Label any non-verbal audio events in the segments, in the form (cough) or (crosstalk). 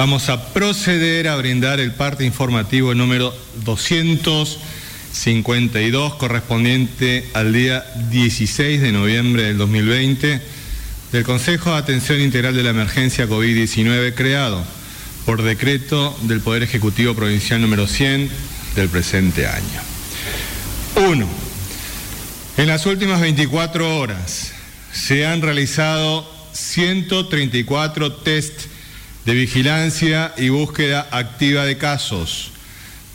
Vamos a proceder a brindar el parte informativo número 252 correspondiente al día 16 de noviembre del 2020 del Consejo de Atención Integral de la Emergencia COVID-19 creado por decreto del Poder Ejecutivo Provincial número 100 del presente año. 1. En las últimas 24 horas se han realizado 134 test de vigilancia y búsqueda activa de casos,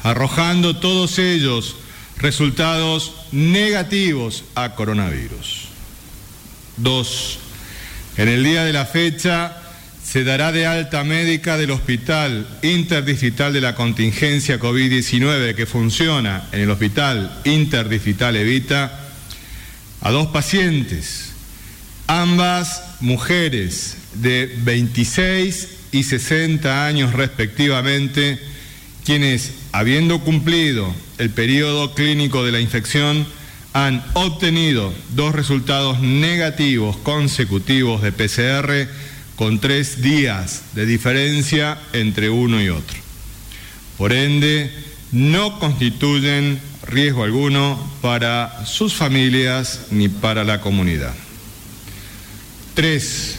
arrojando todos ellos resultados negativos a coronavirus. 2. En el día de la fecha se dará de alta médica del Hospital Interdistrital de la Contingencia COVID-19 que funciona en el Hospital Interdistrital Evita a dos pacientes ambas mujeres de 26 y 60 años respectivamente, quienes, habiendo cumplido el periodo clínico de la infección, han obtenido dos resultados negativos consecutivos de PCR con tres días de diferencia entre uno y otro. Por ende, no constituyen riesgo alguno para sus familias ni para la comunidad. Tres,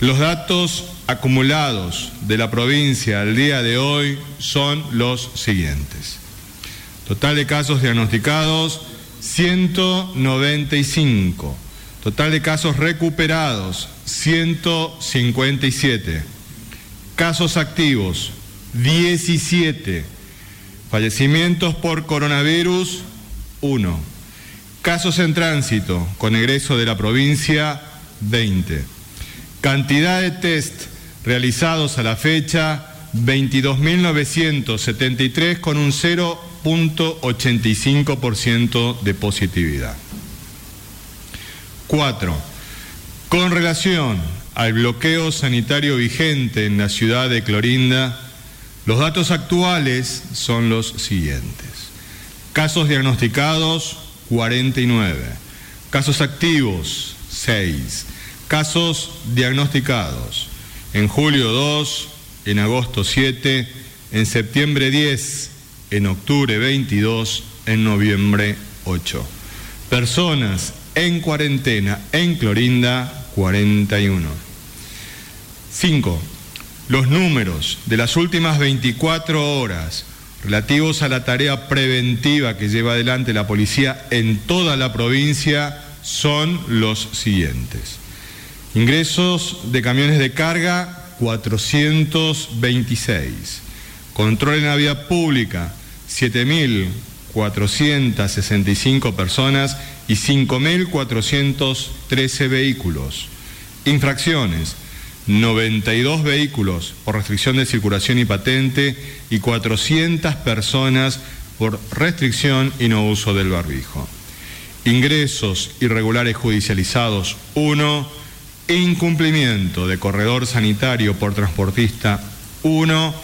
los datos acumulados de la provincia al día de hoy son los siguientes. Total de casos diagnosticados, 195. Total de casos recuperados, 157. Casos activos, 17. Fallecimientos por coronavirus, 1. Casos en tránsito con egreso de la provincia, 20. Cantidad de test realizados a la fecha, 22.973 con un 0.85% de positividad. 4. Con relación al bloqueo sanitario vigente en la ciudad de Clorinda, los datos actuales son los siguientes. Casos diagnosticados, 49. Casos activos, 6. Casos diagnosticados. En julio 2, en agosto 7, en septiembre 10, en octubre 22, en noviembre 8. Personas en cuarentena en Clorinda 41. 5. Los números de las últimas 24 horas relativos a la tarea preventiva que lleva adelante la policía en toda la provincia son los siguientes. Ingresos de camiones de carga, 426. Control en la vía pública, 7.465 personas y 5.413 vehículos. Infracciones, 92 vehículos por restricción de circulación y patente y 400 personas por restricción y no uso del barbijo. Ingresos irregulares judicializados 1, incumplimiento de corredor sanitario por transportista 1,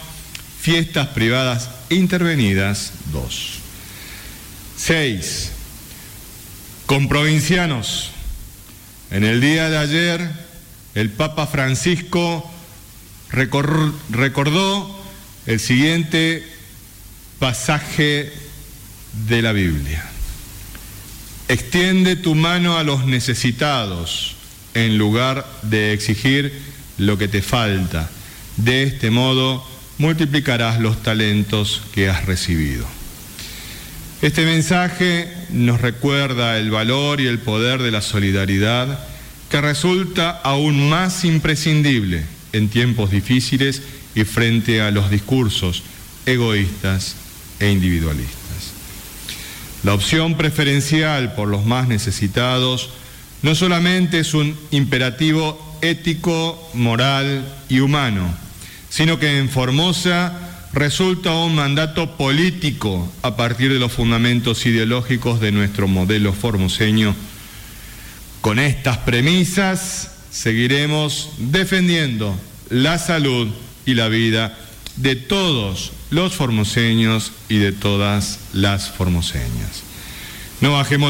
fiestas privadas intervenidas 2. 6. Con provincianos. En el día de ayer, el Papa Francisco recordó el siguiente pasaje de la Biblia. Extiende tu mano a los necesitados en lugar de exigir lo que te falta. De este modo multiplicarás los talentos que has recibido. Este mensaje nos recuerda el valor y el poder de la solidaridad que resulta aún más imprescindible en tiempos difíciles y frente a los discursos egoístas e individualistas. La opción preferencial por los más necesitados no solamente es un imperativo ético, moral y humano, sino que en Formosa resulta un mandato político a partir de los fundamentos ideológicos de nuestro modelo formoseño. Con estas premisas seguiremos defendiendo la salud y la vida de todos los formoseños y de todas las formoseñas. No bajemos.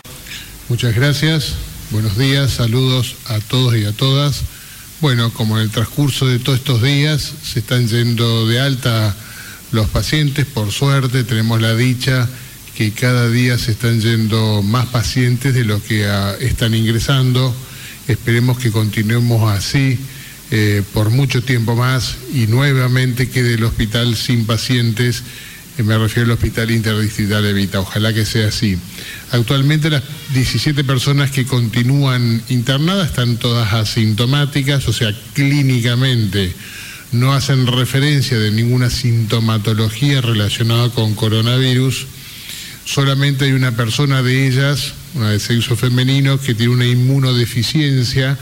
Muchas gracias, buenos días, saludos a todos y a todas. Bueno, como en el transcurso de todos estos días se están yendo de alta los pacientes, por suerte tenemos la dicha que cada día se están yendo más pacientes de los que ah, están ingresando. Esperemos que continuemos así eh, por mucho tiempo más y nuevamente quede el hospital sin pacientes, me refiero al Hospital Interdistrital de Vita, ojalá que sea así. Actualmente las 17 personas que continúan internadas están todas asintomáticas, o sea, clínicamente no hacen referencia de ninguna sintomatología relacionada con coronavirus. Solamente hay una persona de ellas, una de sexo femenino, que tiene una inmunodeficiencia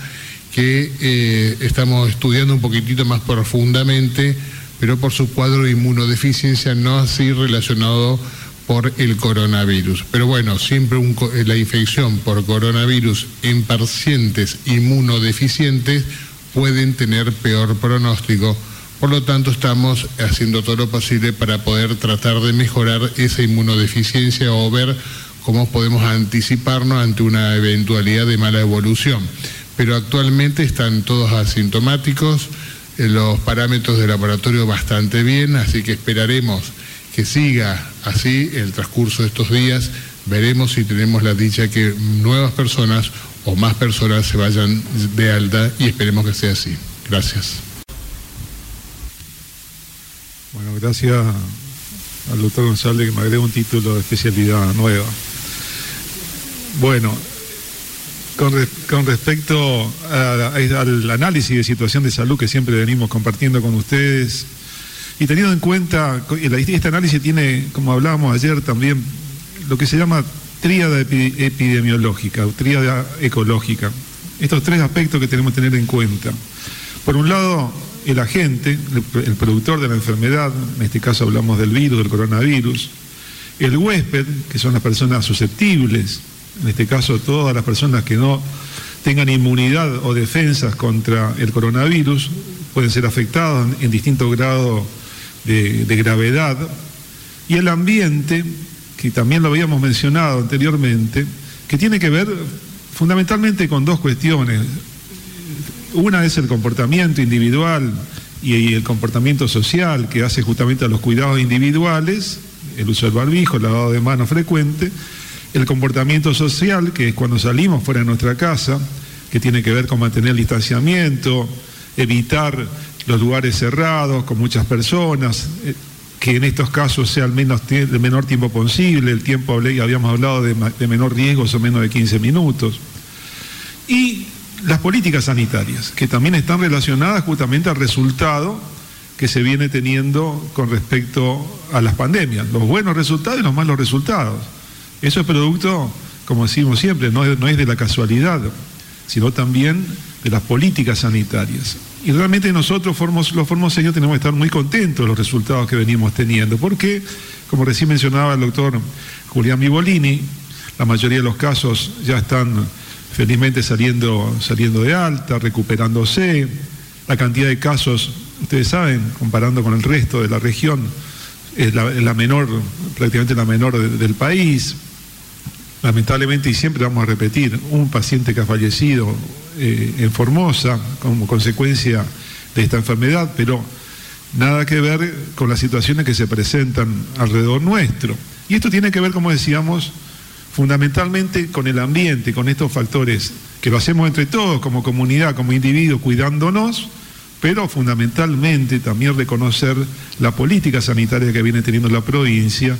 que eh, estamos estudiando un poquitito más profundamente, pero por su cuadro de inmunodeficiencia no así relacionado por el coronavirus. Pero bueno, siempre eh, la infección por coronavirus en pacientes inmunodeficientes pueden tener peor pronóstico. Por lo tanto, estamos haciendo todo lo posible para poder tratar de mejorar esa inmunodeficiencia o ver cómo podemos anticiparnos ante una eventualidad de mala evolución pero actualmente están todos asintomáticos, los parámetros de laboratorio bastante bien, así que esperaremos que siga así el transcurso de estos días. Veremos si tenemos la dicha que nuevas personas o más personas se vayan de alta y esperemos que sea así. Gracias. Bueno, gracias al doctor González que me agrega un título de especialidad nueva. Bueno, con, respecto al análisis de situación de salud que siempre venimos compartiendo con ustedes, y teniendo en cuenta, este análisis tiene, como hablábamos ayer también, lo que se llama tríada epidemiológica o tríada ecológica. Estos tres aspectos que tenemos que tener en cuenta. Por un lado, el agente, el productor de la enfermedad, en este caso hablamos del virus, del coronavirus, el huésped, que son las personas susceptibles, en este caso todas las personas que no tengan inmunidad o defensas contra el coronavirus, pueden ser afectadas en, distintos grados de, de gravedad. Y el ambiente, que también lo habíamos mencionado anteriormente, que tiene que ver fundamentalmente con dos cuestiones. Una es el comportamiento individual y el comportamiento social que hace justamente a los cuidados individuales, el uso del barbijo, el lavado de manos frecuente, el comportamiento social, que es cuando salimos fuera de nuestra casa, que tiene que ver con mantener el distanciamiento, evitar los lugares cerrados con muchas personas, eh, que en estos casos sea el, menos, el menor tiempo posible, el tiempo habíamos hablado de, de menor riesgo, son menos de 15 minutos. Y las políticas sanitarias, que también están relacionadas justamente al resultado que se viene teniendo con respecto a las pandemias, los buenos resultados y los malos resultados. Eso es producto, como decimos siempre, no es, de la casualidad, sino también de las políticas sanitarias. Y realmente nosotros, los formoseños, tenemos que estar muy contentos de los resultados que venimos teniendo, porque, como recién mencionaba el doctor Julián Mibolini, la mayoría de los casos ya están felizmente saliendo, saliendo de alta, recuperándose. La cantidad de casos, ustedes saben, comparando con el resto de la región, es la, menor, prácticamente la menor del país lamentablemente, y siempre vamos a repetir, un paciente que ha fallecido eh, en Formosa como consecuencia de esta enfermedad, pero nada que ver con las situaciones que se presentan alrededor nuestro. Y esto tiene que ver, como decíamos, fundamentalmente con el ambiente, con estos factores que lo hacemos entre todos, como comunidad, como individuo, cuidándonos, pero fundamentalmente también reconocer la política sanitaria que viene teniendo la provincia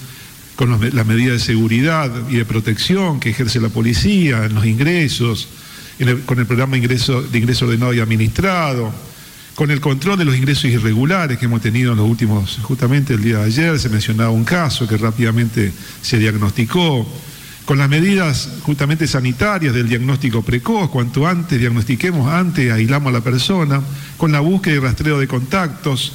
con las medidas de seguridad y de protección que ejerce la policía en los ingresos, con el programa de ingreso, de ingreso ordenado y administrado, con el control de los ingresos irregulares que hemos tenido en los últimos, justamente el día de ayer se mencionaba un caso que rápidamente se diagnosticó, con las medidas justamente sanitarias del diagnóstico precoz, cuanto antes diagnostiquemos, antes aislamos a la persona, con la búsqueda y rastreo de contactos,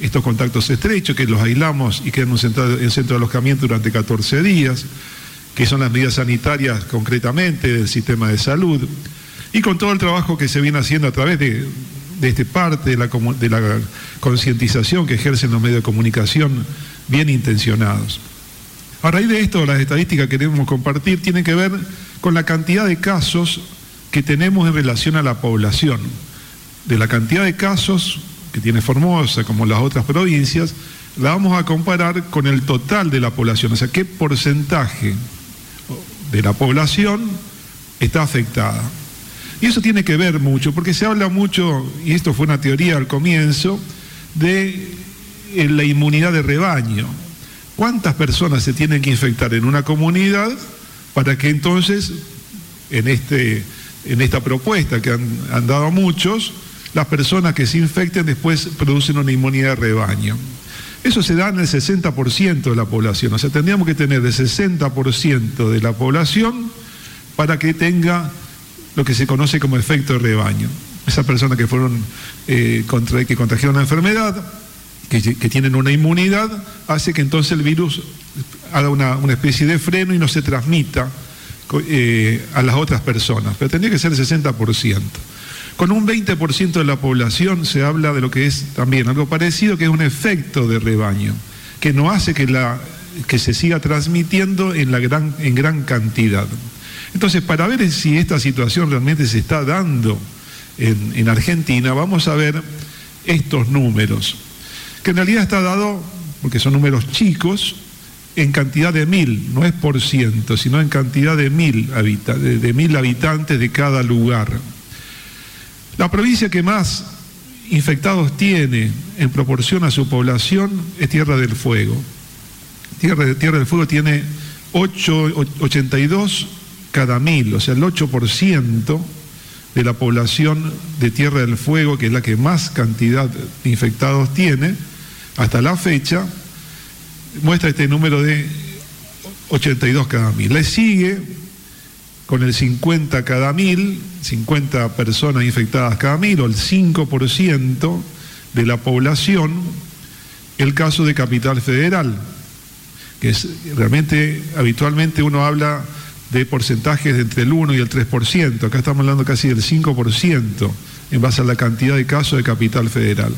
estos contactos estrechos, que los aislamos y quedan en centro de alojamiento durante 14 días, que son las medidas sanitarias concretamente del sistema de salud, y con todo el trabajo que se viene haciendo a través de, de este parte de la, de la concientización que ejercen los medios de comunicación bien intencionados. A raíz de esto, las estadísticas que queremos compartir tienen que ver con la cantidad de casos que tenemos en relación a la población. De la cantidad de casos que tiene Formosa, como las otras provincias, la vamos a comparar con el total de la población, o sea, qué porcentaje de la población está afectada. Y eso tiene que ver mucho, porque se habla mucho, y esto fue una teoría al comienzo, de eh, la inmunidad de rebaño. ¿Cuántas personas se tienen que infectar en una comunidad para que entonces, en, este, en esta propuesta que han, han dado muchos, las personas que se infecten después producen una inmunidad de rebaño? Eso se da en el 60% de la población, o sea, tendríamos que tener el 60% de la población para que tenga lo que se conoce como efecto de rebaño. Esas personas que fueron eh, contra, que contagiaron la enfermedad, que, tienen una inmunidad, hace que entonces el virus haga una, especie de freno y no se transmita eh, a las otras personas. Pero tendría que ser el 60%. Con un 20% de la población se habla de lo que es también algo parecido, que es un efecto de rebaño, que no hace que, la, que se siga transmitiendo en, la gran, en gran cantidad. Entonces, para ver si esta situación realmente se está dando en, en Argentina, vamos a ver estos números, que en realidad está dado, porque son números chicos, en cantidad de mil, no es por ciento, sino en cantidad de mil, de mil habitantes de cada lugar. La provincia que más infectados tiene en proporción a su población es Tierra del Fuego. Tierra, del Fuego tiene 8, 82 cada mil, o sea, el 8% de la población de Tierra del Fuego, que es la que más cantidad de infectados tiene, hasta la fecha, muestra este número de 82 cada mil. Le sigue con el 50 cada mil, 50 personas infectadas cada mil, o el 5% de la población, el caso de Capital Federal, que es realmente, habitualmente uno habla de porcentajes de entre el 1 y el 3%. Acá estamos hablando casi del 5% en base a la cantidad de casos de capital federal.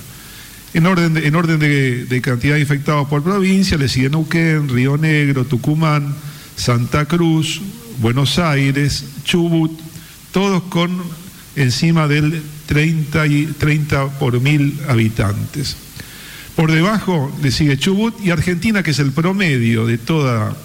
En orden de, en orden de, cantidad de infectados por provincia, le siguen Neuquén, Río Negro, Tucumán, Santa Cruz, Buenos Aires, Chubut, todos con encima del 30, y, 30 por mil habitantes. Por debajo le sigue Chubut y Argentina, que es el promedio de toda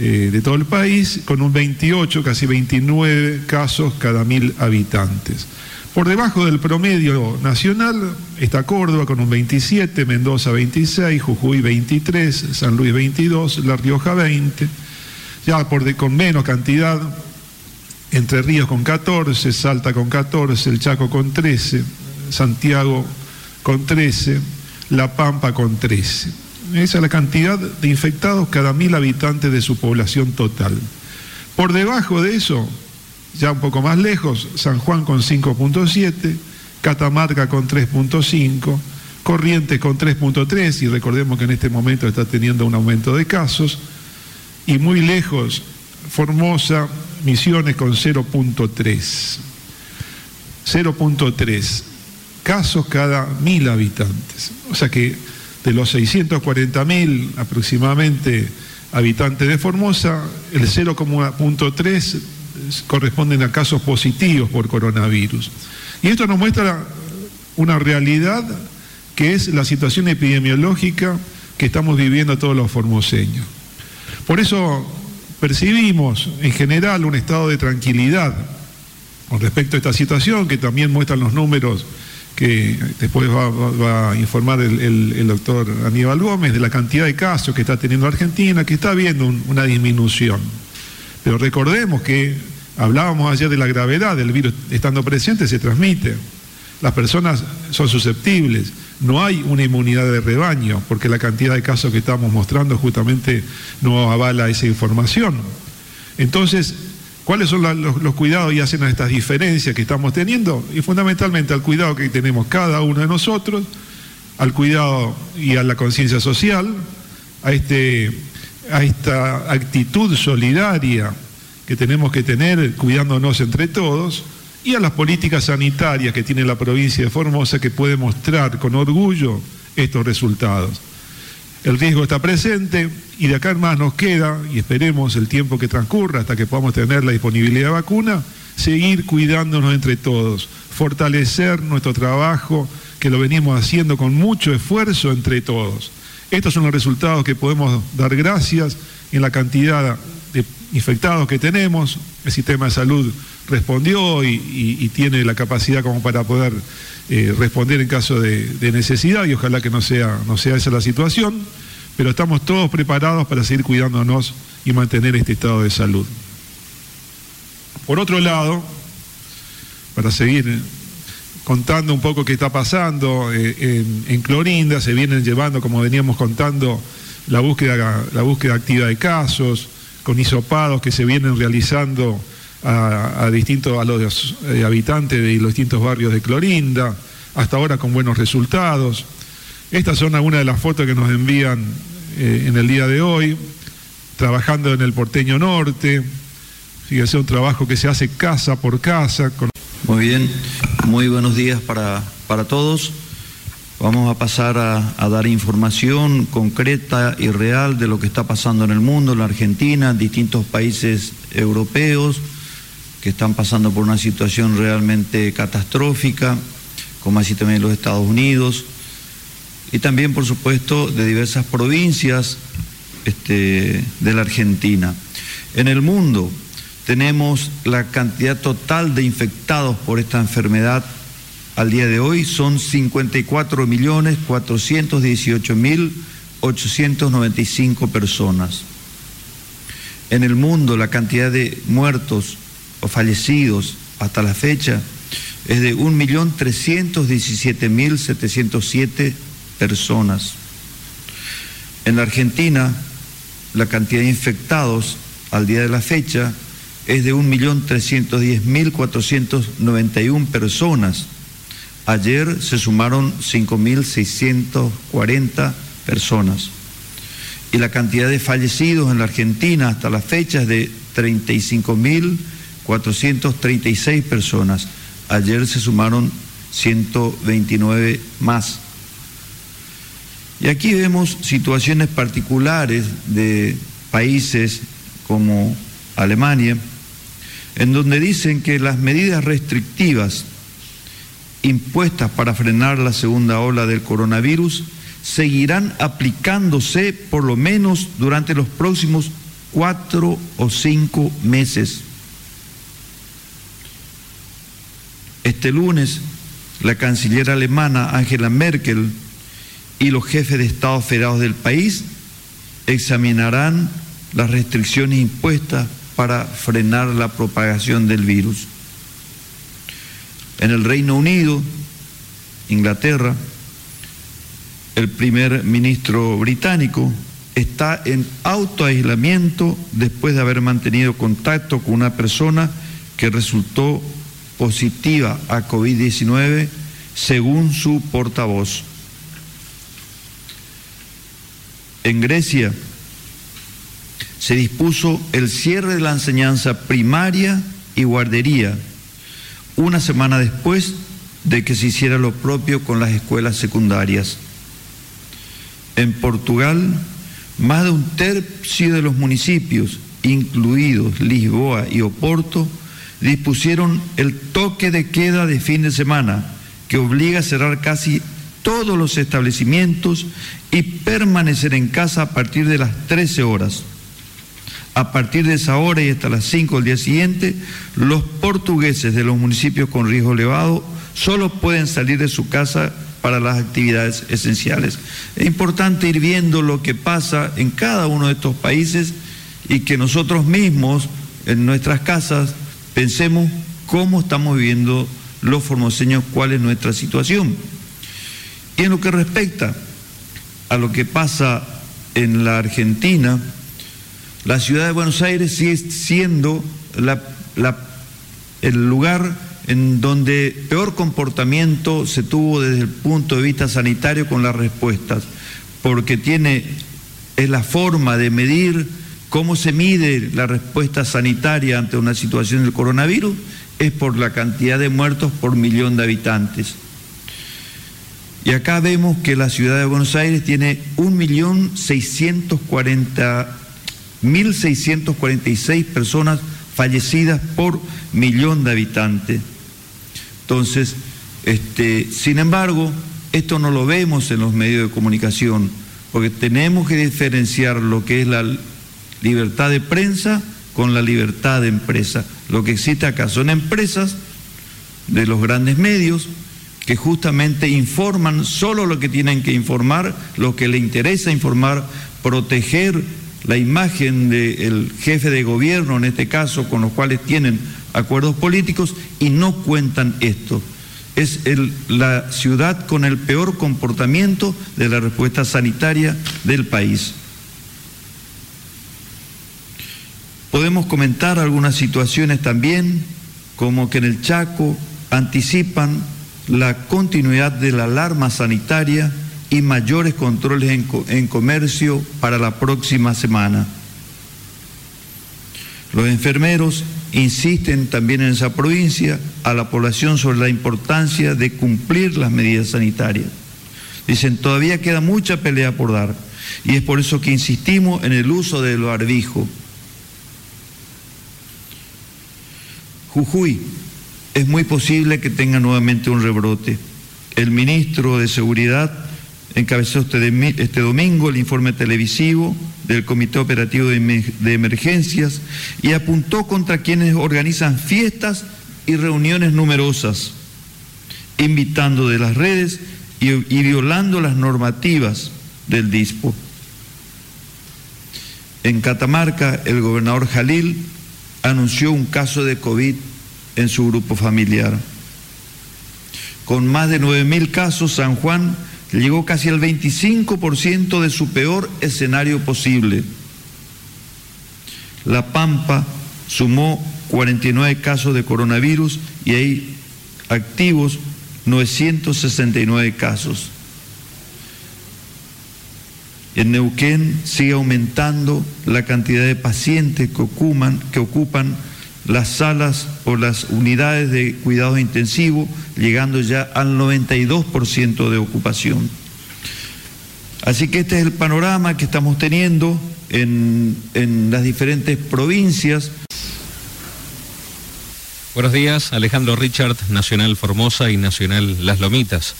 eh, de todo el país, con un 28, casi 29 casos cada mil habitantes. Por debajo del promedio nacional está Córdoba con un 27, Mendoza 26, Jujuy 23, San Luis 22, La Rioja 20, ya por con menos cantidad, Entre Ríos con 14, Salta con 14, El Chaco con 13, Santiago con 13, La Pampa con 13. Esa es la cantidad de infectados cada mil habitantes de su población total. Por debajo de eso, ya un poco más lejos, San Juan con 5.7, Catamarca con 3.5, Corrientes con 3.3, y recordemos que en este momento está teniendo un aumento de casos, y muy lejos, Formosa, Misiones con 0.3. 0.3 casos cada mil habitantes. O sea que de los 640.000 aproximadamente habitantes de Formosa, el 0,3 corresponden a casos positivos por coronavirus. Y esto nos muestra una realidad que es la situación epidemiológica que estamos viviendo todos los formoseños. Por eso percibimos en general un estado de tranquilidad con respecto a esta situación que también muestran los números que después va, a informar el, doctor Aníbal Gómez de la cantidad de casos que está teniendo Argentina, que está habiendo una disminución. Pero recordemos que hablábamos ayer de la gravedad del virus, estando presente se transmite. Las personas son susceptibles, no hay una inmunidad de rebaño, porque la cantidad de casos que estamos mostrando justamente no avala esa información. Entonces, ¿Cuáles son los, cuidados y hacen estas diferencias que estamos teniendo? Y fundamentalmente al cuidado que tenemos cada uno de nosotros al cuidado y a la conciencia social, a, este, a esta actitud solidaria que tenemos que tener cuidándonos entre todos y a las políticas sanitarias que tiene la provincia de Formosa que puede mostrar con orgullo estos resultados. El riesgo está presente y de acá en más nos queda, y esperemos el tiempo que transcurra hasta que podamos tener la disponibilidad de vacuna, seguir cuidándonos entre todos, fortalecer nuestro trabajo que lo venimos haciendo con mucho esfuerzo entre todos. Estos son los resultados que podemos dar gracias en la cantidad infectados que tenemos. El sistema de salud respondió y, tiene la capacidad como para poder eh, responder en caso de, necesidad y ojalá que no sea, no sea esa la situación, pero estamos todos preparados para seguir cuidándonos y mantener este estado de salud. Por otro lado, para seguir contando un poco qué está pasando eh, en, Clorinda, se vienen llevando, como veníamos contando, la búsqueda, la búsqueda activa de casos, con hisopados que se vienen realizando a, distintos, a los eh, habitantes de los distintos barrios de Clorinda, hasta ahora con buenos resultados. Estas son algunas de las fotos que nos envían eh, en el día de hoy, trabajando en el porteño norte, fíjese un trabajo que se hace casa por casa. Muy bien, muy buenos días para, para todos. Vamos a pasar a, dar información concreta y real de lo que está pasando en el mundo, en la Argentina, en distintos países europeos que están pasando por una situación realmente catastrófica, como así también los Estados Unidos, y también, por supuesto, de diversas provincias este, de la Argentina. En el mundo, tenemos la cantidad total de infectados por esta enfermedad al día de hoy son 54.418.895 personas. En el mundo la cantidad de muertos o fallecidos hasta la fecha es de 1.317.707 personas. En la Argentina la cantidad de infectados al día de la fecha es de 1.310.491 personas. Ayer se sumaron 5.640 personas. Y la cantidad de fallecidos en la Argentina hasta la fecha es de 35.436 personas. Ayer se sumaron 129 más. Y aquí vemos situaciones particulares de países como Alemania, en donde dicen que las medidas restrictivas impuestas para frenar la segunda ola del coronavirus seguirán aplicándose por lo menos durante los próximos cuatro o cinco meses. Este lunes, la canciller alemana Angela Merkel y los jefes de Estados federados del país examinarán las restricciones impuestas para frenar la propagación del virus. En el Reino Unido, Inglaterra, el primer ministro británico está en autoaislamiento después de haber mantenido contacto con una persona que resultó positiva a COVID-19 según su portavoz. En Grecia, se dispuso el cierre de la enseñanza primaria y guardería una semana después de que se hiciera lo propio con las escuelas secundarias. En Portugal, más de un tercio de los municipios, incluidos Lisboa y Oporto, dispusieron el toque de queda de fin de semana, que obliga a cerrar casi todos los establecimientos y permanecer en casa a partir de las 13 horas. A partir de esa hora y hasta las 5 del día siguiente, los portugueses de los municipios con riesgo elevado solo pueden salir de su casa para las actividades esenciales. Es importante ir viendo lo que pasa en cada uno de estos países y que nosotros mismos en nuestras casas pensemos cómo estamos viviendo los formoseños, cuál es nuestra situación. Y en lo que respecta a lo que pasa en la Argentina, la ciudad de Buenos Aires sigue siendo el lugar en donde peor comportamiento se tuvo desde el punto de vista sanitario con las respuestas, porque tiene, es la forma de medir cómo se mide la respuesta sanitaria ante una situación del coronavirus, es por la cantidad de muertos por millón de habitantes. Y acá vemos que la ciudad de Buenos Aires tiene 1.646 personas fallecidas por millón de habitantes. Entonces, este, sin embargo, esto no lo vemos en los medios de comunicación, porque tenemos que diferenciar lo que es la libertad de prensa con la libertad de empresa. Lo que existe acá son empresas de los grandes medios que justamente informan solo lo que tienen que informar, lo que le interesa informar, proteger la imagen del jefe de gobierno, en este caso, con los cuales tienen acuerdos políticos y no cuentan esto. Es la ciudad con el peor comportamiento de la respuesta sanitaria del país. Podemos comentar algunas situaciones también, como que en el Chaco anticipan la continuidad de la alarma sanitaria y mayores controles en, en comercio para la próxima semana. Los enfermeros insisten también en esa provincia a la población sobre la importancia de cumplir las medidas sanitarias. Dicen, todavía queda mucha pelea por dar y es por eso que insistimos en el uso del barbijo. Jujuy, es muy posible que tenga nuevamente un rebrote. El ministro de Seguridad encabezó este, este domingo el informe televisivo del Comité Operativo de Emergencias y apuntó contra quienes organizan fiestas y reuniones numerosas, invitando de las redes y, violando las normativas del DISPO. En Catamarca, el gobernador Jalil anunció un caso de COVID en su grupo familiar. Con más de 9.000 casos, San Juan llegó casi al 25% de su peor escenario posible. La Pampa sumó 49 casos de coronavirus y hay activos 969 casos. En Neuquén sigue aumentando la cantidad de pacientes que ocupan, que ocupan las salas o las unidades de cuidados intensivos, llegando ya al 92% de ocupación. Así que este es el panorama que estamos teniendo en, en las diferentes provincias. Buenos días, Alejandro Richard, Nacional Formosa y Nacional Las Lomitas.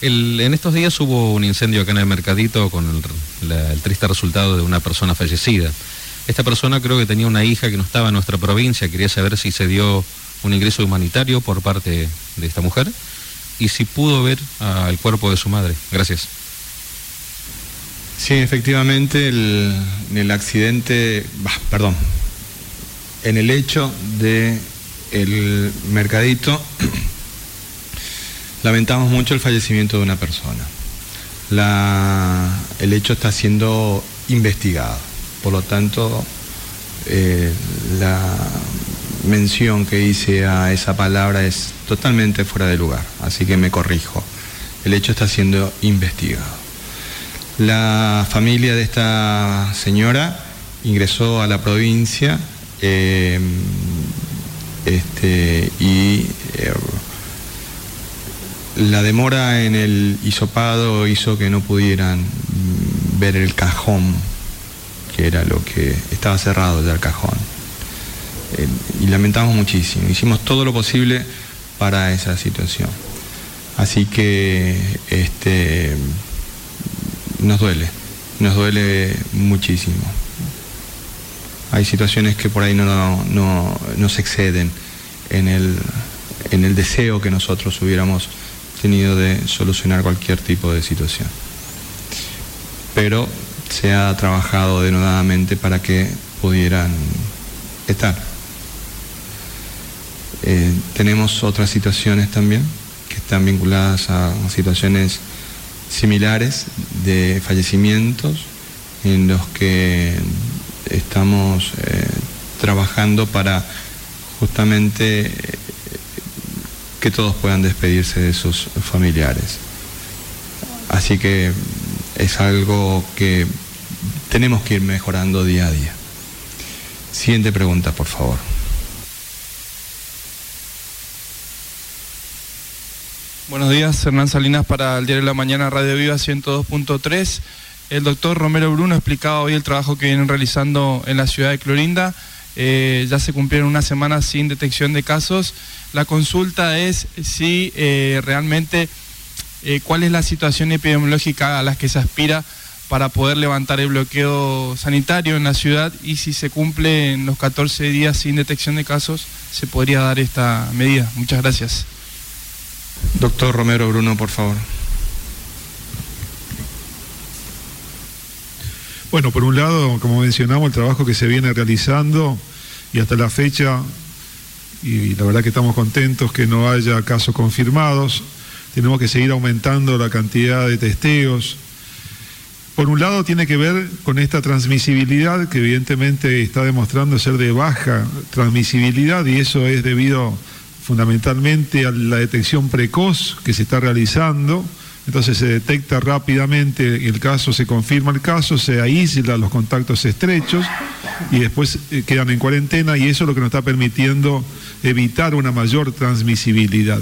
en estos días hubo un incendio acá en el Mercadito con el triste resultado de una persona fallecida. Esta persona creo que tenía una hija que no estaba en nuestra provincia, quería saber si se dio un ingreso humanitario por parte de esta mujer y si pudo ver al cuerpo de su madre. Gracias. Sí, efectivamente, el, el accidente, perdón, en el hecho de el mercadito, (clears throat) lamentamos mucho el fallecimiento de una persona. el hecho está siendo investigado. Por lo tanto, eh, la mención que hice a esa palabra es totalmente fuera de lugar, así que me corrijo. El hecho está siendo investigado. La familia de esta señora ingresó a la provincia eh, este, y eh, la demora en el hisopado hizo que no pudieran ver el cajón que era lo que estaba cerrado ya el cajón. Eh, y lamentamos muchísimo. Hicimos todo lo posible para esa situación. Así que este, nos duele, nos duele muchísimo. Hay situaciones que por ahí no, no, se exceden en el, en el deseo que nosotros hubiéramos tenido de solucionar cualquier tipo de situación. Pero se ha trabajado denodadamente para que pudieran estar. Eh, tenemos otras situaciones también que están vinculadas a situaciones similares de fallecimientos en los que estamos eh, trabajando para justamente eh, que todos puedan despedirse de sus familiares. Así que es algo que tenemos que ir mejorando día a día. Siguiente pregunta, por favor. Buenos días, Hernán Salinas para el Diario de la Mañana, Radio Viva 102.3. El doctor Romero Bruno explicaba hoy el trabajo que vienen realizando en la ciudad de Clorinda. Eh, ya se cumplieron una semana sin detección de casos. La consulta es si eh, realmente eh, cuál es la situación epidemiológica a la que se aspira para poder levantar el bloqueo sanitario en la ciudad y si se cumple en los 14 días sin detección de casos, se podría dar esta medida. Muchas gracias. Doctor Romero Bruno, por favor. Bueno, por un lado, como mencionamos, el trabajo que se viene realizando y hasta la fecha, y la verdad que estamos contentos que no haya casos confirmados, tenemos que seguir aumentando la cantidad de testeos, por un lado tiene que ver con esta transmisibilidad que evidentemente está demostrando ser de baja transmisibilidad y eso es debido fundamentalmente a la detección precoz que se está realizando. Entonces se detecta rápidamente el caso, se confirma el caso, se aísla los contactos estrechos y después eh, quedan en cuarentena y eso es lo que nos está permitiendo evitar una mayor transmisibilidad.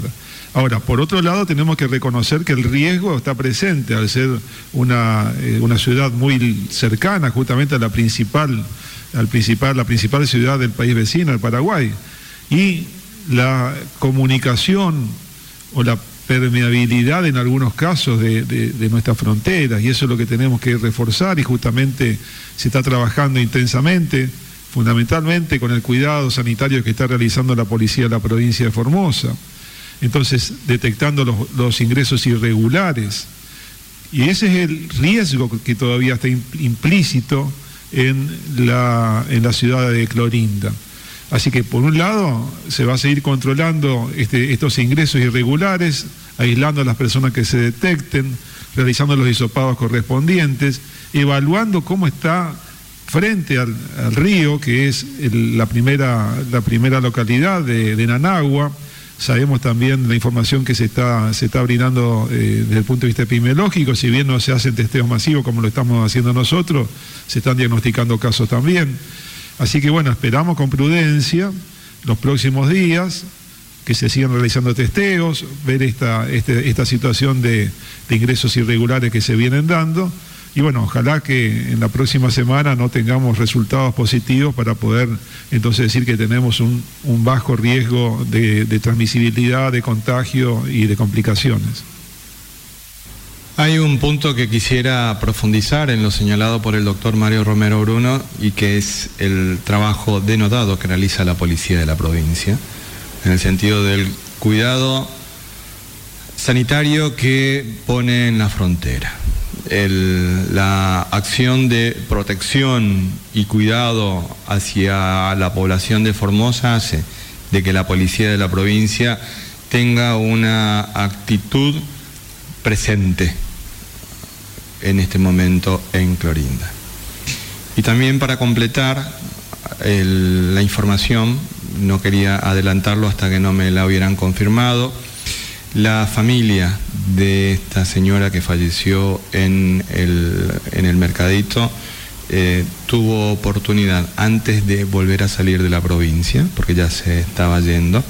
Ahora, por otro lado, tenemos que reconocer que el riesgo está presente al ser una, eh, una ciudad muy cercana justamente a la principal, al principal, la principal ciudad del país vecino, el Paraguay. Y la comunicación o la permeabilidad en algunos casos de, de, nuestras fronteras, y eso es lo que tenemos que reforzar y justamente se está trabajando intensamente, fundamentalmente con el cuidado sanitario que está realizando la policía de la provincia de Formosa entonces detectando los, ingresos irregulares. Y ese es el riesgo que todavía está implícito en la, en la ciudad de Clorinda. Así que por un lado se va a seguir controlando este, estos ingresos irregulares, aislando a las personas que se detecten, realizando los hisopados correspondientes, evaluando cómo está frente al, río, que es la, primera, la primera localidad de, de Nanagua, Sabemos también la información que se está, se está brindando eh, desde el punto de vista epidemiológico, si bien no se hacen testeos masivos como lo estamos haciendo nosotros, se están diagnosticando casos también. Así que bueno, esperamos con prudencia los próximos días que se sigan realizando testeos, ver esta, este, esta situación de ingresos irregulares que se vienen dando y bueno, ojalá que en la próxima semana no tengamos resultados positivos para poder entonces decir que tenemos un, bajo riesgo de, transmisibilidad, de contagio y de complicaciones. Hay un punto que quisiera profundizar en lo señalado por el doctor Mario Romero Bruno y que es el trabajo denotado que realiza la policía de la provincia, en el sentido del cuidado sanitario que pone en la frontera la acción de protección y cuidado hacia la población de Formosa hace de que la policía de la provincia tenga una actitud presente en este momento en Clorinda. Y también para completar la información, no quería adelantarlo hasta que no me la hubieran confirmado, la familia de esta señora que falleció en el, mercadito eh, tuvo oportunidad antes de volver a salir de la provincia, porque ya se estaba yendo,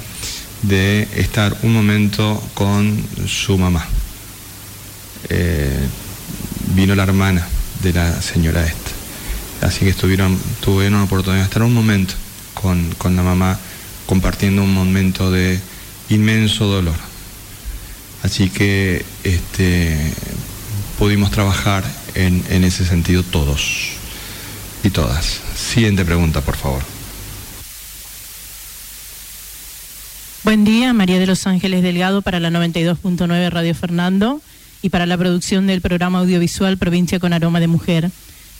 de estar un momento con su mamá. Eh, vino la hermana de la señora esta. Así que estuvieron, tuvieron la oportunidad de estar un momento con, con la mamá compartiendo un momento de inmenso dolor. Así que este, pudimos trabajar en, en ese sentido todos y todas. Siguiente pregunta, por favor. Buen día, María de los Ángeles Delgado para la 92.9 Radio Fernando y para la producción del programa audiovisual Provincia con Aroma de Mujer.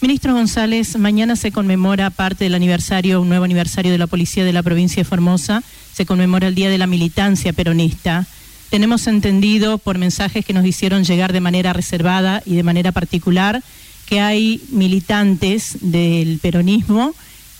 Ministro González, mañana se conmemora parte del aniversario, un nuevo aniversario de la Policía de la Provincia de Formosa, se conmemora el Día de la Militancia Peronista. Tenemos entendido por mensajes que nos hicieron llegar de manera reservada y de manera particular que hay militantes del peronismo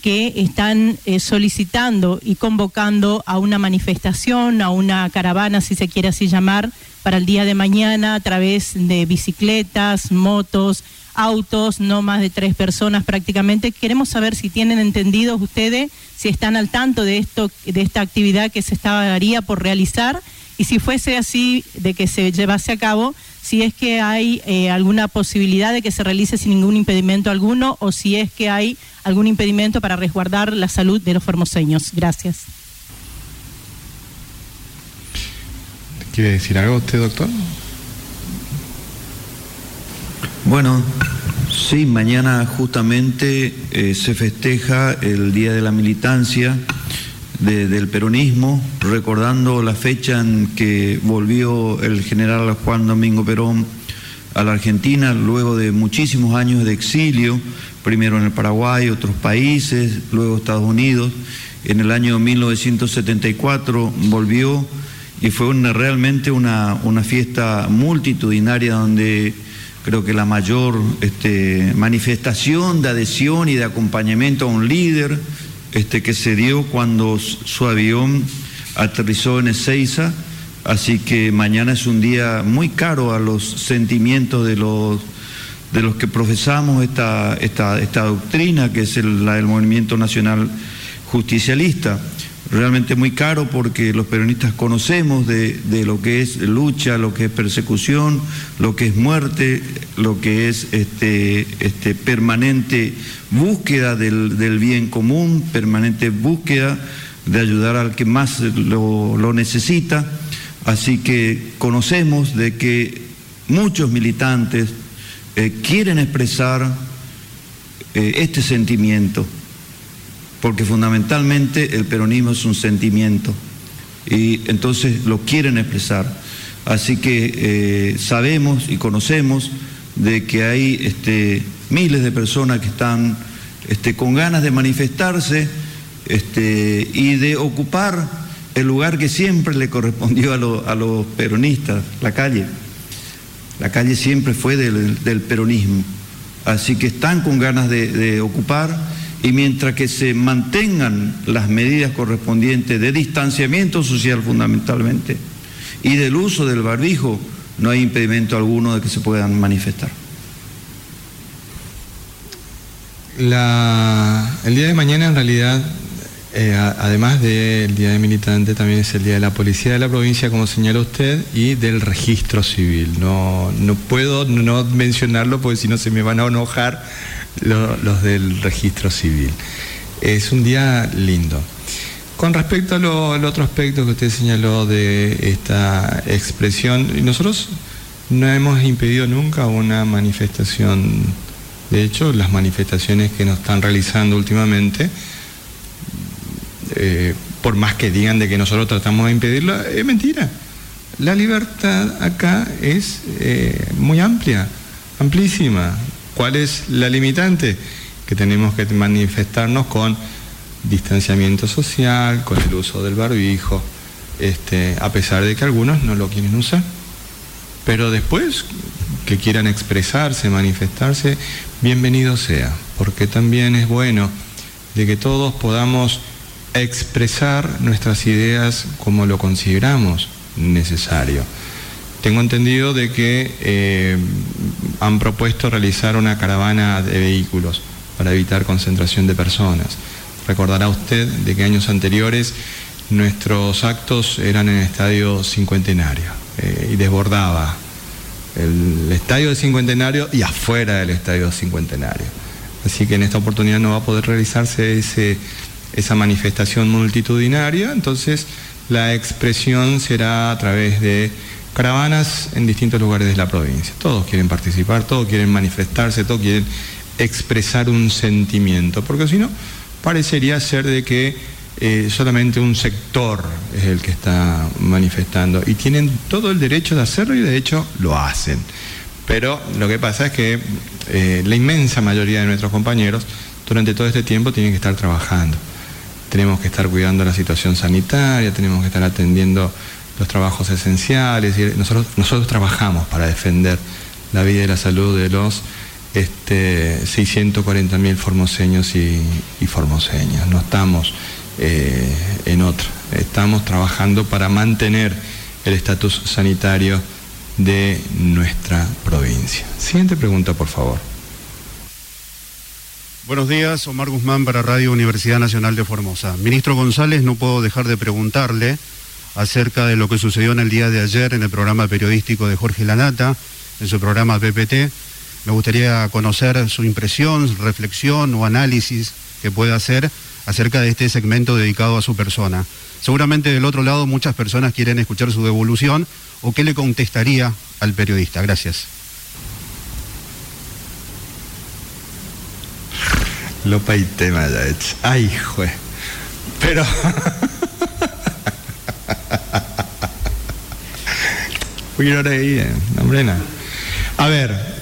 que están eh, solicitando y convocando a una manifestación, a una caravana, si se quiere así llamar, para el día de mañana a través de bicicletas, motos, autos, no más de tres personas prácticamente. Queremos saber si tienen entendido ustedes, si están al tanto de esto, de esta actividad que se estaría por realizar y si fuese así de que se llevase a cabo, si es que hay eh, alguna posibilidad de que se realice sin ningún impedimento alguno o si es que hay algún impedimento para resguardar la salud de los formoseños. Gracias. ¿Quiere decir algo usted, doctor? Bueno, sí, mañana justamente eh, se festeja el Día de la Militancia del peronismo, recordando la fecha en que volvió el general Juan Domingo Perón a la Argentina luego de muchísimos años de exilio, primero en el Paraguay, otros países, luego Estados Unidos. En el año 1974 volvió y fue una, realmente una, una, fiesta multitudinaria donde creo que la mayor este, manifestación de adhesión y de acompañamiento a un líder este, que se dio cuando su avión aterrizó en Ezeiza, así que mañana es un día muy caro a los sentimientos de los, de los que profesamos esta, esta, esta doctrina, que es la del movimiento nacional justicialista. Realmente muy caro porque los peronistas conocemos de, lo que es lucha, lo que es persecución, lo que es muerte, lo que es este, este permanente búsqueda del, bien común, permanente búsqueda de ayudar al que más lo, necesita. Así que conocemos de que muchos militantes eh, quieren expresar eh, este sentimiento porque fundamentalmente el peronismo es un sentimiento y entonces lo quieren expresar. Así que eh, sabemos y conocemos de que hay este, miles de personas que están este, con ganas de manifestarse este, y de ocupar el lugar que siempre le correspondió a, los peronistas, la calle. La calle siempre fue del, peronismo. Así que están con ganas de ocupar y mientras que se mantengan las medidas correspondientes de distanciamiento social fundamentalmente y del uso del barbijo, no hay impedimento alguno de que se puedan manifestar. El día de mañana en realidad, eh, además del Día de Militante, también es el Día de la Policía de la provincia, como señala usted, y del registro civil. No, no puedo no mencionarlo porque si no se me van a enojar los del registro civil. Es un día lindo. Con respecto al otro aspecto que usted señaló de esta expresión, nosotros no hemos impedido nunca una manifestación. De hecho, las manifestaciones que nos están realizando últimamente, eh, por más que digan de que nosotros tratamos de impedirlo, es mentira. La libertad acá es eh, muy amplia, amplísima. ¿Cuál es la limitante? Que tenemos que manifestarnos con distanciamiento social, con el uso del barbijo, este, a pesar de que algunos no lo quieren usar. Pero después que quieran expresarse, manifestarse, bienvenido sea, porque también es bueno de que todos podamos expresar nuestras ideas como lo consideramos necesario. Tengo entendido de que eh, han propuesto realizar una caravana de vehículos para evitar concentración de personas. Recordará usted de que años anteriores nuestros actos eran en el estadio cincuentenario eh, y desbordaba el estadio del cincuentenario y afuera del estadio cincuentenario. Así que en esta oportunidad no va a poder realizarse esa manifestación multitudinaria, entonces la expresión será a través de caravanas en distintos lugares de la provincia. Todos quieren participar, todos quieren manifestarse, todos quieren expresar un sentimiento, porque si no, parecería ser de que eh, solamente un sector es el que está manifestando y tienen todo el derecho de hacerlo y de hecho lo hacen. Pero lo que pasa es que eh, la inmensa mayoría de nuestros compañeros durante todo este tiempo tienen que estar trabajando. Tenemos que estar cuidando la situación sanitaria, tenemos que estar atendiendo los trabajos esenciales. Nosotros, nosotros trabajamos para defender la vida y la salud de los este, 640.000 formoseños y, formoseñas. No estamos eh, en otra. Estamos trabajando para mantener el estatus sanitario de nuestra provincia. Siguiente pregunta, por favor. Buenos días, Omar Guzmán para Radio Universidad Nacional de Formosa. Ministro González, no puedo dejar de preguntarle acerca de lo que sucedió en el día de ayer en el programa periodístico de Jorge Lanata, en su programa PPT. Me gustaría conocer su impresión, reflexión o análisis que pueda hacer acerca de este segmento dedicado a su persona. Seguramente del otro lado muchas personas quieren escuchar su devolución o qué le contestaría al periodista. Gracias. Lopa y tema ya hecho. Ay, jue. Pero. (laughs) Fui ahí, eh. hombre, A ver. (laughs)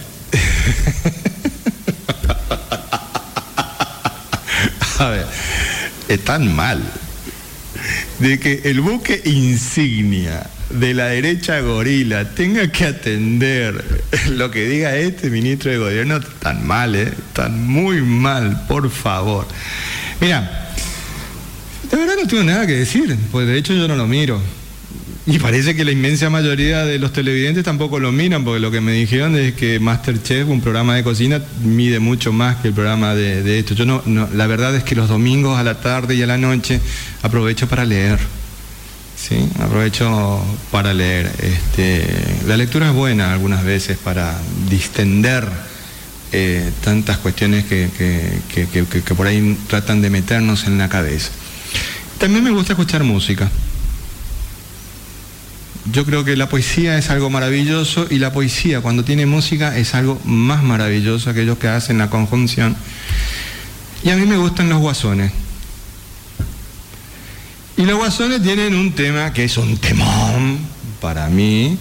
A ver. Es tan mal de que el buque insignia de la derecha gorila tenga que atender lo que diga este ministro de gobierno tan mal, ¿eh? Tan muy mal, por favor. Mira, de verdad no tengo nada que decir, pues de hecho yo no lo miro. Y parece que la inmensa mayoría de los televidentes tampoco lo miran, porque lo que me dijeron es que Masterchef, un programa de cocina, mide mucho más que el programa de, esto. Yo no, la verdad es que los domingos a la tarde y a la noche aprovecho para leer. ¿sí? Aprovecho para leer. Este, la lectura es buena algunas veces para distender eh, tantas cuestiones que, que por ahí tratan de meternos en la cabeza. También me gusta escuchar música. Yo creo que la poesía es algo maravilloso y la poesía cuando tiene música es algo más maravilloso, aquellos que hacen la conjunción. Y a mí me gustan los guasones. Y los guasones tienen un tema que es un temón para mí.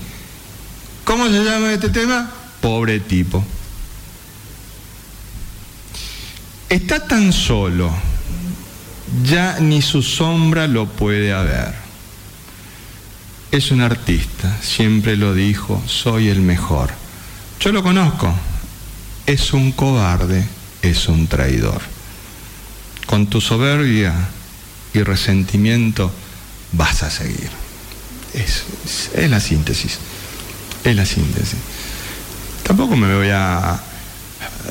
¿Cómo se llama este tema? Pobre tipo. Está tan solo, ya ni su sombra lo puede haber. Es un artista, siempre lo dijo, soy el mejor. Yo lo conozco, es un cobarde, es un traidor. Con tu soberbia y resentimiento vas a seguir. Es, la síntesis, es la síntesis. Tampoco me voy a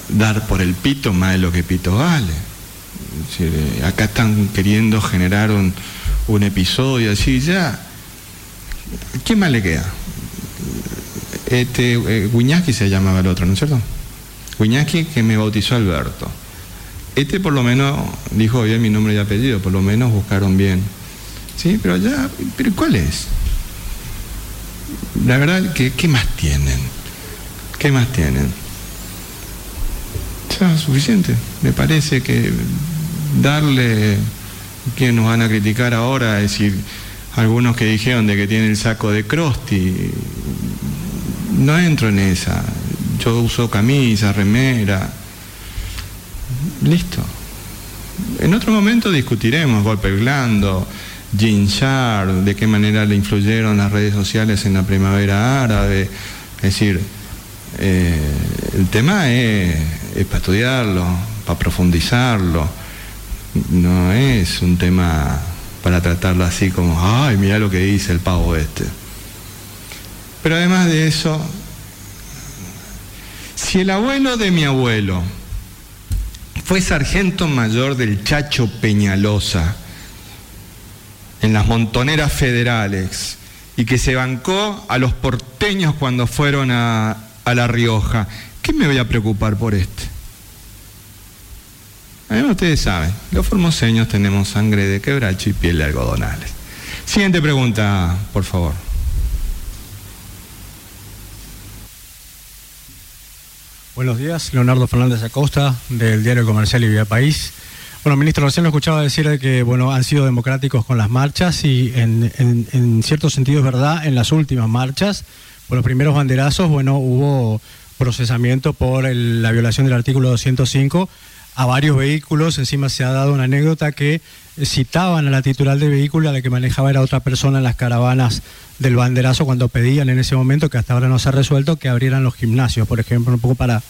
dar por el pito más de lo que pito vale. acá están queriendo generar un, un episodio así, ya ¿Quién más le queda? Este, eh, se llamaba el otro, ¿no es cierto? Guiñaki que me bautizó Alberto. Este por lo menos dijo bien mi nombre y apellido, por lo menos buscaron bien. Sí, pero ya, pero ¿cuál es? La verdad que, ¿qué más tienen? ¿Qué más tienen? Ya, suficiente. Me parece que darle, que nos van a criticar ahora, decir, algunos que dijeron de que tiene el saco de Krusty. No entro en esa. Yo uso camisa, remera. Listo. En otro momento discutiremos golpe blando, Shard, de qué manera le influyeron las redes sociales en la primavera árabe. Es decir, eh, el tema es para estudiarlo, para profundizarlo. No es un tema para tratarlo así como, ay, mira lo que dice el pavo este. Pero además de eso, si el abuelo de mi abuelo fue sargento mayor del Chacho Peñalosa en las montoneras federales y que se bancó a los porteños cuando fueron a, a La Rioja, ¿qué me voy a preocupar por este? Además, ustedes saben, los formoseños tenemos sangre de quebracho y piel de algodonales. Siguiente pregunta, por favor. Buenos días, Leonardo Fernández Acosta, del Diario Comercial y Vía País. Bueno, ministro, recién lo escuchaba decir que bueno, han sido democráticos con las marchas y en, en cierto sentido es verdad, en las últimas marchas, por los primeros banderazos, bueno, hubo procesamiento por la violación del artículo 205 a varios vehículos. Encima se ha dado una anécdota que citaban a la titular del vehículo, a la que manejaba era otra persona en las caravanas del banderazo cuando pedían en ese momento, que hasta ahora no se ha resuelto, que abrieran los gimnasios, por ejemplo, un poco para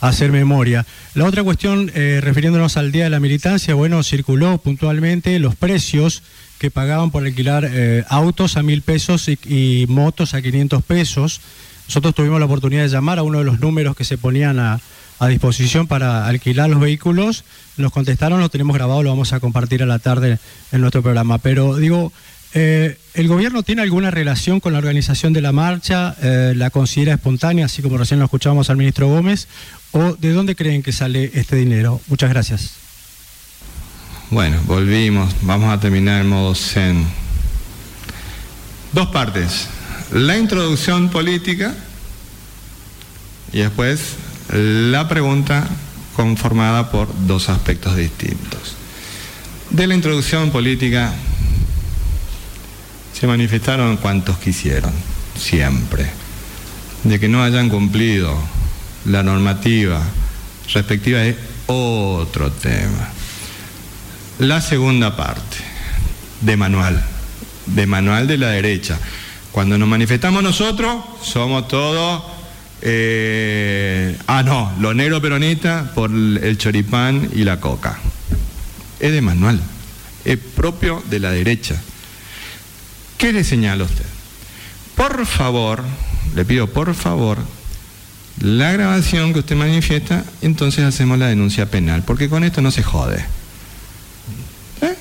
hacer memoria. La otra cuestión, eh, refiriéndonos al Día de la Militancia, bueno, circuló puntualmente los precios que pagaban por alquilar eh, autos a mil pesos y, motos a 500 pesos. Nosotros tuvimos la oportunidad de llamar a uno de los números que se ponían a, disposición para alquilar los vehículos. Nos contestaron, lo tenemos grabado, lo vamos a compartir a la tarde en nuestro programa. Pero digo, eh, ¿El gobierno tiene alguna relación con la organización de la marcha? ¿La considera espontánea, así como recién lo escuchábamos al ministro Gómez? ¿O de dónde creen que sale este dinero? Muchas gracias. Bueno, volvimos. Vamos a terminar en modo zen. Dos partes. La introducción política y después la pregunta conformada por dos aspectos distintos. De la introducción política se manifestaron cuantos quisieron, siempre. De que no hayan cumplido la normativa respectiva es otro tema. La segunda parte, de manual, de manual de la derecha. Cuando nos manifestamos nosotros, somos todos, eh, ah no, lo negro peronista por el choripán y la coca. Es de manual, es propio de la derecha. ¿Qué le señala usted? Por favor, le pido por favor, la grabación que usted manifiesta, entonces hacemos la denuncia penal, porque con esto no se jode. ¿Eh?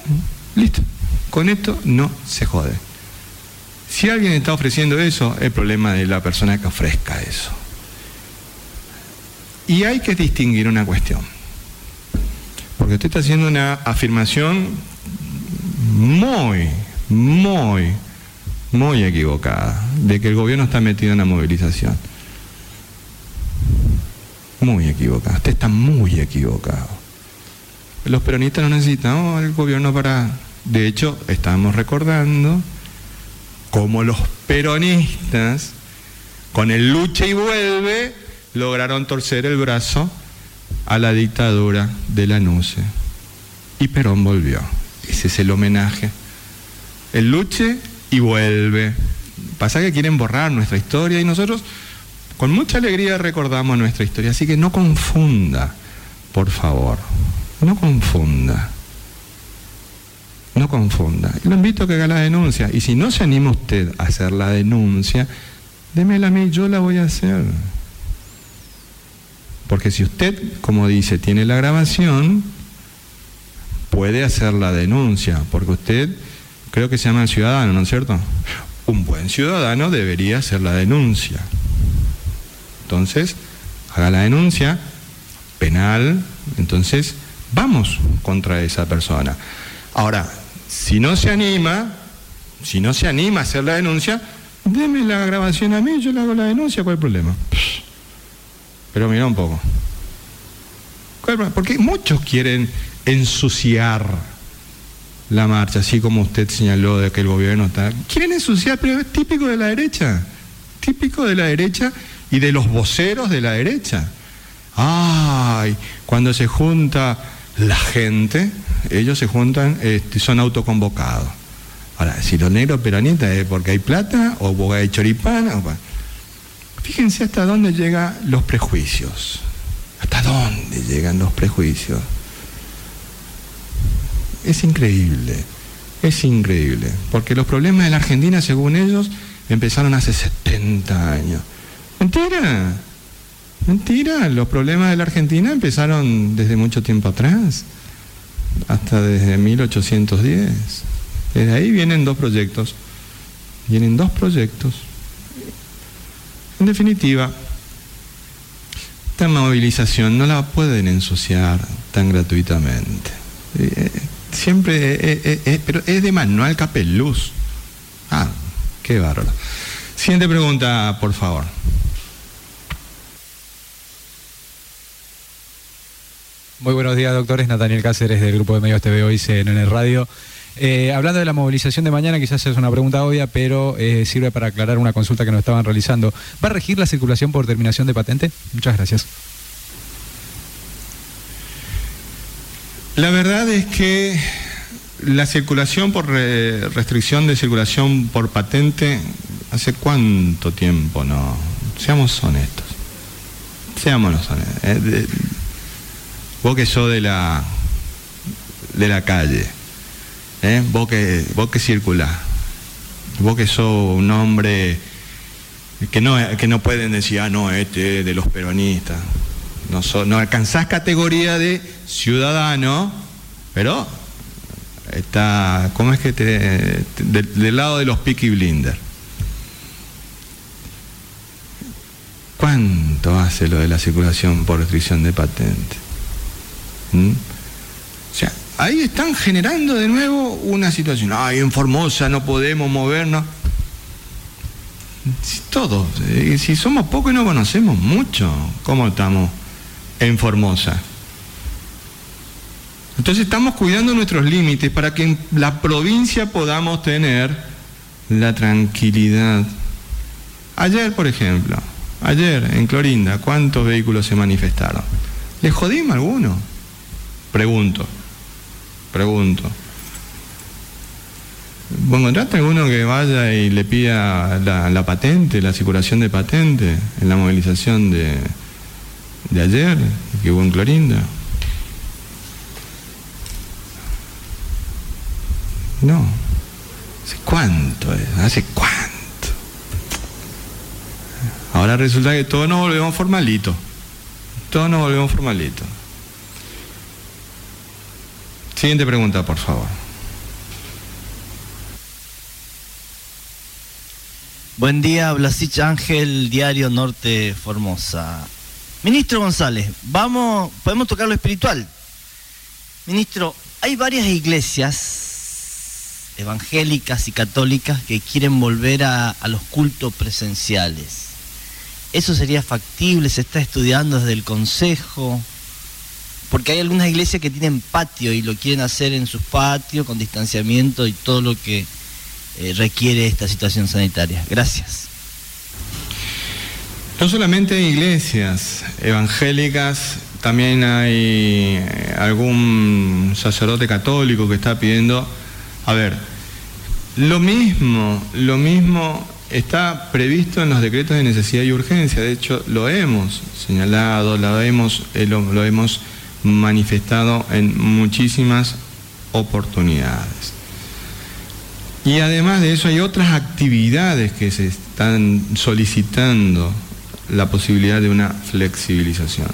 Listo. Con esto no se jode. Si alguien está ofreciendo eso, es problema de la persona que ofrezca eso. Y hay que distinguir una cuestión. Porque usted está haciendo una afirmación muy, muy, muy equivocada de que el gobierno está metido en la movilización. Muy equivocado. Usted está muy equivocado. Los peronistas no necesitan oh, el gobierno para... De hecho, estamos recordando cómo los peronistas, con el lucha y vuelve, lograron torcer el brazo a la dictadura de la NUCE. Y Perón volvió. Ese es el homenaje. El luche y vuelve. Pasa que quieren borrar nuestra historia y nosotros con mucha alegría recordamos nuestra historia, así que no confunda, por favor, no confunda. No confunda. Lo invito a que haga la denuncia. Y si no se anima usted a hacer la denuncia, démela a mí, yo la voy a hacer. Porque si usted, como dice, tiene la grabación, puede hacer la denuncia. Porque usted, creo que se llama ciudadano, ¿no es cierto? Un buen ciudadano debería hacer la denuncia. Entonces, haga la denuncia penal, entonces vamos contra esa persona. Ahora, si no se anima, si no se anima a hacer la denuncia, deme la grabación a mí, yo le hago la denuncia, ¿cuál es el problema? Pero mira un poco. Porque muchos quieren ensuciar la marcha, así como usted señaló de que el gobierno está... Quieren ensuciar, pero es típico de la derecha. Típico de la derecha y de los voceros de la derecha. Ay, cuando se junta la gente, ellos se juntan, este, son autoconvocados. Ahora, si los negros peronistas es porque hay plata o porque hay choripán, fíjense hasta dónde llegan los prejuicios. ¿Hasta dónde llegan los prejuicios? Es increíble, es increíble, porque los problemas de la Argentina, según ellos, empezaron hace 70 años. Mentira. Mentira. Los problemas de la Argentina empezaron desde mucho tiempo atrás, hasta desde 1810. Desde ahí vienen dos proyectos. Vienen dos proyectos. En definitiva, esta movilización no la pueden ensuciar tan gratuitamente. Eh, siempre, eh, eh, pero es de manual capeluz. Ah, qué bárbaro. Siguiente pregunta, por favor. Muy buenos días, doctores. Nathaniel Cáceres del Grupo de Medios TV Hoy el Radio. Eh, hablando de la movilización de mañana, quizás es una pregunta obvia, pero eh, sirve para aclarar una consulta que nos estaban realizando. ¿Va a regir la circulación por terminación de patente? Muchas gracias. La verdad es que la circulación por restricción de circulación por patente, ¿hace cuánto tiempo no? Seamos honestos. Seámonos eh, vos que sos de la de la calle, ¿eh? vos que vos que circulás, vos que sos un hombre que no, que no pueden decir, ah, no, este de los peronistas. No, no alcanzás categoría de ciudadano, pero está, ¿cómo es que te, del lado de los Peaky Blinder? ¿Cuánto hace lo de la circulación por restricción de patente? ¿Mm? O sea, ahí están generando de nuevo una situación. Ay, en Formosa no podemos movernos. Si todos, eh, si somos pocos y no conocemos mucho cómo estamos en Formosa. Entonces estamos cuidando nuestros límites para que en la provincia podamos tener la tranquilidad. Ayer, por ejemplo, ayer en Clorinda, ¿cuántos vehículos se manifestaron? ¿Le jodimos alguno? Pregunto, pregunto. ¿Vos encontraste alguno que vaya y le pida la, patente, la circulación de patente en la movilización de, de ayer que hubo en Clorinda? No. ¿Hace cuánto es? ¿Hace cuánto? Ahora resulta que todos nos volvemos formalitos. Todos nos volvemos formalitos. Siguiente pregunta, por favor. Buen día, Blasich Ángel, Diario Norte Formosa. Ministro González, vamos, podemos tocar lo espiritual. Ministro, hay varias iglesias evangélicas y católicas que quieren volver a, los cultos presenciales. ¿Eso sería factible? ¿Se está estudiando desde el Consejo? Porque hay algunas iglesias que tienen patio y lo quieren hacer en sus patios con distanciamiento y todo lo que eh, requiere esta situación sanitaria. Gracias. No solamente hay iglesias evangélicas, también hay eh, algún sacerdote católico que está pidiendo, a ver, lo mismo, lo mismo está previsto en los decretos de necesidad y urgencia, de hecho lo hemos señalado, lo hemos, eh, lo, hemos manifestado en muchísimas oportunidades. Y además de eso hay otras actividades que se están solicitando la posibilidad de una flexibilización.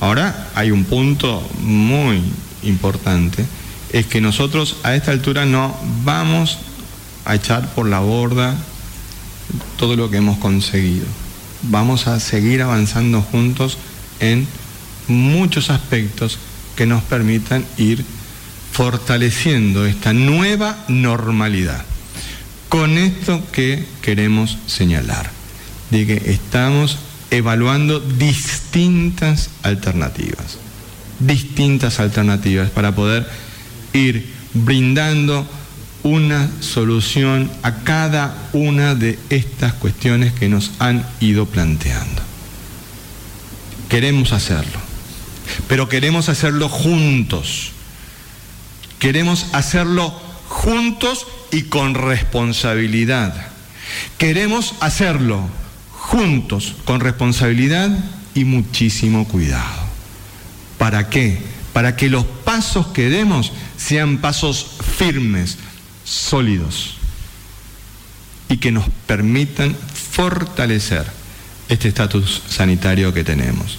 Ahora hay un punto muy importante, es que nosotros a esta altura no vamos a echar por la borda todo lo que hemos conseguido. Vamos a seguir avanzando juntos en muchos aspectos que nos permitan ir fortaleciendo esta nueva normalidad. Con esto que queremos señalar, de que estamos evaluando distintas alternativas, distintas alternativas para poder ir brindando una solución a cada una de estas cuestiones que nos han ido planteando. Queremos hacerlo, pero queremos hacerlo juntos. Queremos hacerlo juntos y con responsabilidad. Queremos hacerlo juntos, con responsabilidad y muchísimo cuidado. ¿Para qué? Para que los pasos que demos sean pasos firmes, sólidos y que nos permitan fortalecer este estatus sanitario que tenemos.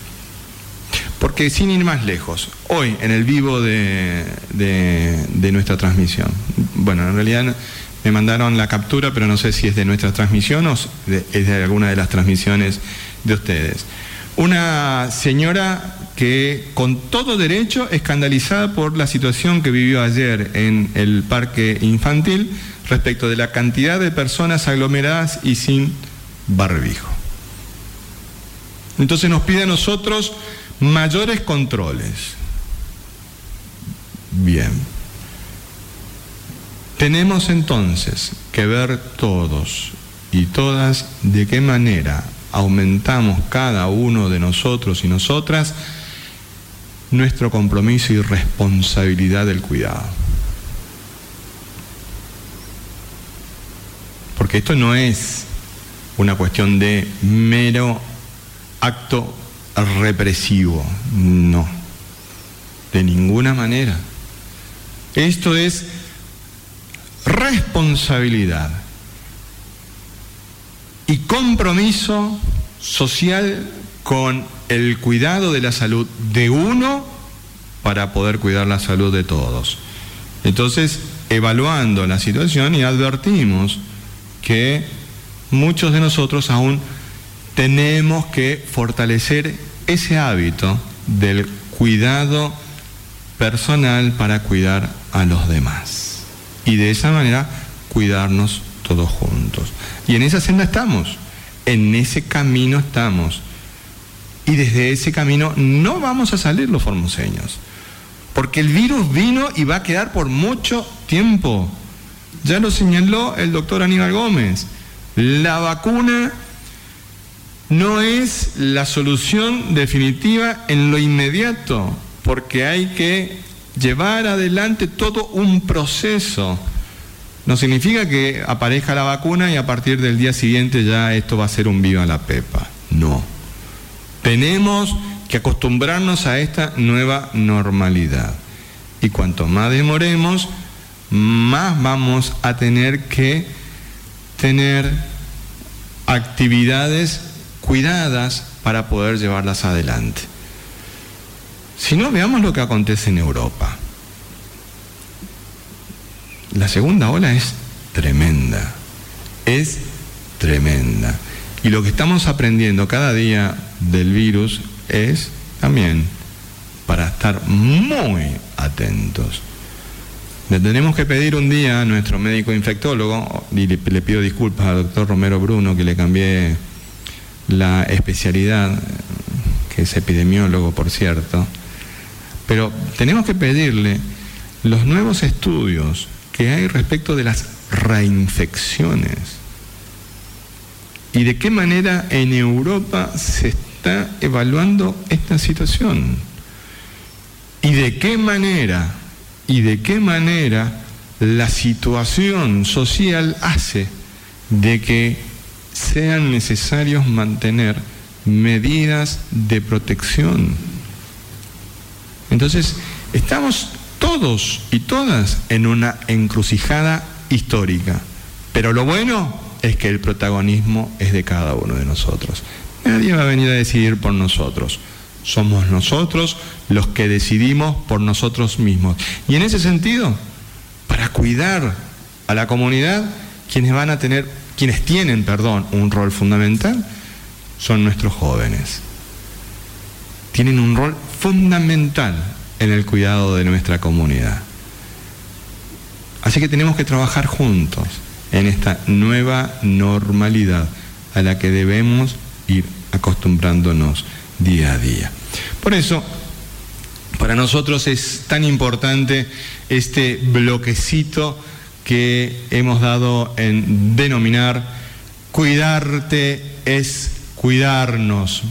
Porque sin ir más lejos, hoy en el vivo de, nuestra transmisión, bueno, en realidad me mandaron la captura, pero no sé si es de nuestra transmisión o es de alguna de las transmisiones de ustedes. Una señora que con todo derecho escandalizada por la situación que vivió ayer en el parque infantil respecto de la cantidad de personas aglomeradas y sin barbijo. Entonces nos pide a nosotros mayores controles. Bien. Tenemos entonces que ver todos y todas de qué manera aumentamos cada uno de nosotros y nosotras nuestro compromiso y responsabilidad del cuidado. Porque esto no es una cuestión de mero acto represivo, no, de ninguna manera. Esto es responsabilidad y compromiso social con el cuidado de la salud de uno para poder cuidar la salud de todos. Entonces, evaluando la situación y advertimos que muchos de nosotros aún tenemos que fortalecer ese hábito del cuidado personal para cuidar a los demás. Y de esa manera cuidarnos todos juntos. Y en esa senda estamos, en ese camino estamos. Y desde ese camino no vamos a salir los formoseños. Porque el virus vino y va a quedar por mucho tiempo. Ya lo señaló el doctor Aníbal Gómez. La vacuna no es la solución definitiva en lo inmediato, porque hay que llevar adelante todo un proceso. No significa que aparezca la vacuna y a partir del día siguiente ya esto va a ser un viva la pepa. No. Tenemos que acostumbrarnos a esta nueva normalidad. Y cuanto más demoremos, más vamos a tener que tener actividades cuidadas para poder llevarlas adelante. Si no, veamos lo que acontece en Europa. La segunda ola es tremenda, es tremenda. Y lo que estamos aprendiendo cada día del virus es también para estar muy atentos. Le tenemos que pedir un día a nuestro médico infectólogo, y le, le pido disculpas al doctor Romero Bruno que le cambié la especialidad, que es epidemiólogo, por cierto, pero tenemos que pedirle los nuevos estudios que hay respecto de las reinfecciones y de qué manera en Europa se está evaluando esta situación y de qué manera y de qué manera la situación social hace de que sean necesarios mantener medidas de protección. Entonces, estamos todos y todas en una encrucijada histórica, pero lo bueno es que el protagonismo es de cada uno de nosotros. Nadie va a venir a decidir por nosotros. Somos nosotros los que decidimos por nosotros mismos. Y en ese sentido, para cuidar a la comunidad, quienes van a tener, quienes tienen, perdón, un rol fundamental, son nuestros jóvenes. Tienen un rol fundamental en el cuidado de nuestra comunidad. Así que tenemos que trabajar juntos en esta nueva normalidad a la que debemos ir acostumbrándonos día a día. Por eso, para nosotros es tan importante este bloquecito que hemos dado en denominar cuidarte es cuidarnos.